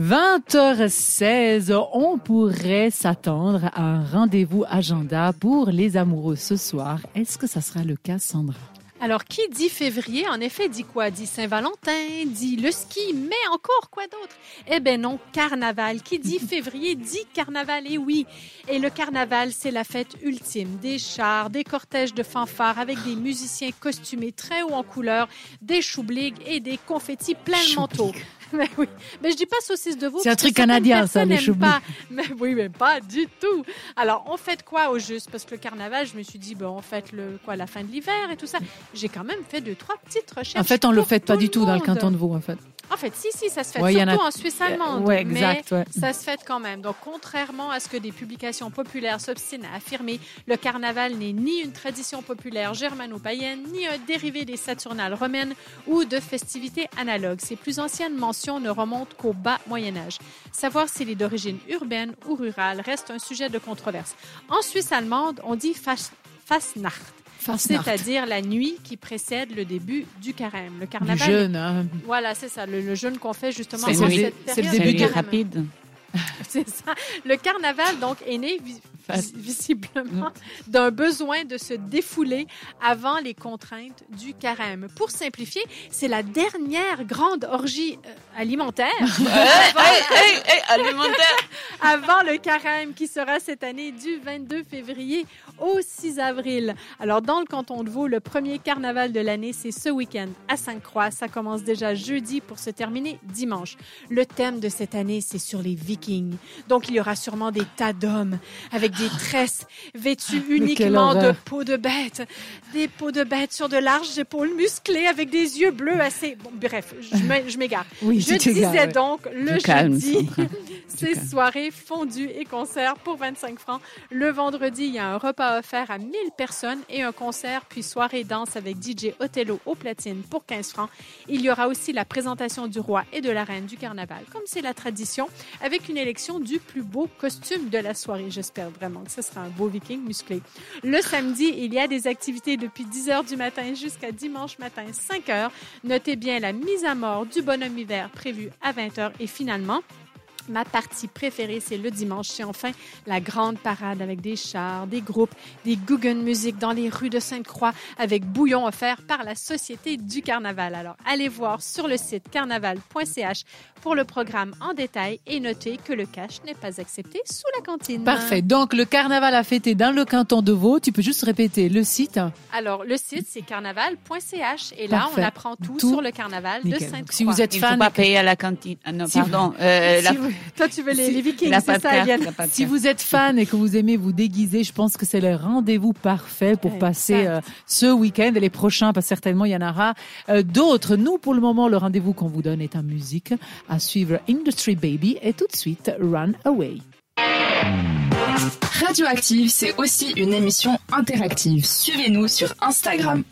20h16, on pourrait s'attendre à un rendez-vous agenda pour les amoureux ce soir. Est-ce que ça sera le cas, Sandra? Alors, qui dit février, en effet, dit quoi? Dit Saint-Valentin, dit le ski, mais encore quoi d'autre? Eh ben non, carnaval. Qui dit février, dit carnaval, et oui. Et le carnaval, c'est la fête ultime. Des chars, des cortèges de fanfares avec des musiciens costumés très haut en couleur, des choubligs et des confettis plein de manteaux. Mais oui, mais je dis pas saucisse de veau. C'est un truc canadien, ça, les choux pas. Mais oui, mais pas du tout. Alors, on fait quoi au juste? Parce que le carnaval, je me suis dit, bon, on fait le quoi, la fin de l'hiver et tout ça. J'ai quand même fait deux, trois petites recherches. En fait, on le fait pas du tout dans le canton de Vaud, en fait. En fait, si, si, ça se fait surtout en Suisse allemande. Ouais, exact, mais ça se fait quand même. Donc, contrairement à ce que des publications populaires s'obstinent à affirmer, le carnaval n'est ni une tradition populaire germano-païenne, ni un dérivé des Saturnales romaines ou de festivités analogues. Ses plus anciennes mentions ne remontent qu'au bas Moyen Âge. Savoir s'il est d'origine urbaine ou rurale reste un sujet de controverse. En Suisse allemande, on dit Fastnacht c'est-à-dire la nuit qui précède le début du carême. Le carnaval. Le jeûne. Hein. Voilà, c'est ça, le, jeûne qu'on fait justement. C'est le début du rapide. c'est ça. Le carnaval, donc, est né visiblement d'un besoin de se défouler avant les contraintes du carême. Pour simplifier, c'est la dernière grande orgie euh, alimentaire. alimentaire. avant le carême qui sera cette année du 22 février au 6 avril. Alors, dans le canton de Vaud, le premier carnaval de l'année, c'est ce week-end à Sainte-Croix. Ça commence déjà jeudi pour se terminer dimanche. Le thème de cette année, c'est sur les vikings. Donc, il y aura sûrement des tas d'hommes avec des tresses vêtus uniquement de peau de bête. Des peaux de bête sur de larges épaules musclées avec des yeux bleus assez... Bon, bref, je m'égare. Oui, je disais donc, le jeudi, c'est soirée fondue et concert pour 25 francs. Le vendredi, il y a un repas offert à 1000 personnes et un concert puis soirée danse avec DJ Othello au platine pour 15 francs. Il y aura aussi la présentation du roi et de la reine du carnaval, comme c'est la tradition, avec une élection du plus beau costume de la soirée. J'espère vraiment que ce sera un beau viking musclé. Le samedi, il y a des activités depuis 10 heures du matin jusqu'à dimanche matin 5 heures. Notez bien la mise à mort du bonhomme hiver prévue à 20 heures et finalement, Ma partie préférée, c'est le dimanche. C'est enfin la grande parade avec des chars, des groupes, des Guggen Music dans les rues de Sainte-Croix avec bouillon offert par la Société du Carnaval. Alors, allez voir sur le site carnaval.ch pour le programme en détail et notez que le cash n'est pas accepté sous la cantine. Parfait. Donc, le carnaval a fêté dans le canton de Vaud. Tu peux juste répéter le site. Alors, le site, c'est carnaval.ch et là, on apprend tout, sur le carnaval de Sainte-Croix. Si vous êtes fan. Il faut pas payer à la cantine. Ah non, pardon. Euh, toi, tu veux les, les Vikings, c'est ça, Si vous êtes fan et que vous aimez vous déguiser, je pense que c'est le rendez-vous parfait pour passer euh, ce week-end et les prochains, parce que certainement il y en aura euh, d'autres. Nous, pour le moment, le rendez-vous qu'on vous donne est en musique. À suivre Industry Baby et tout de suite Run Away. Radioactive, c'est aussi une émission interactive. Suivez-nous sur Instagram.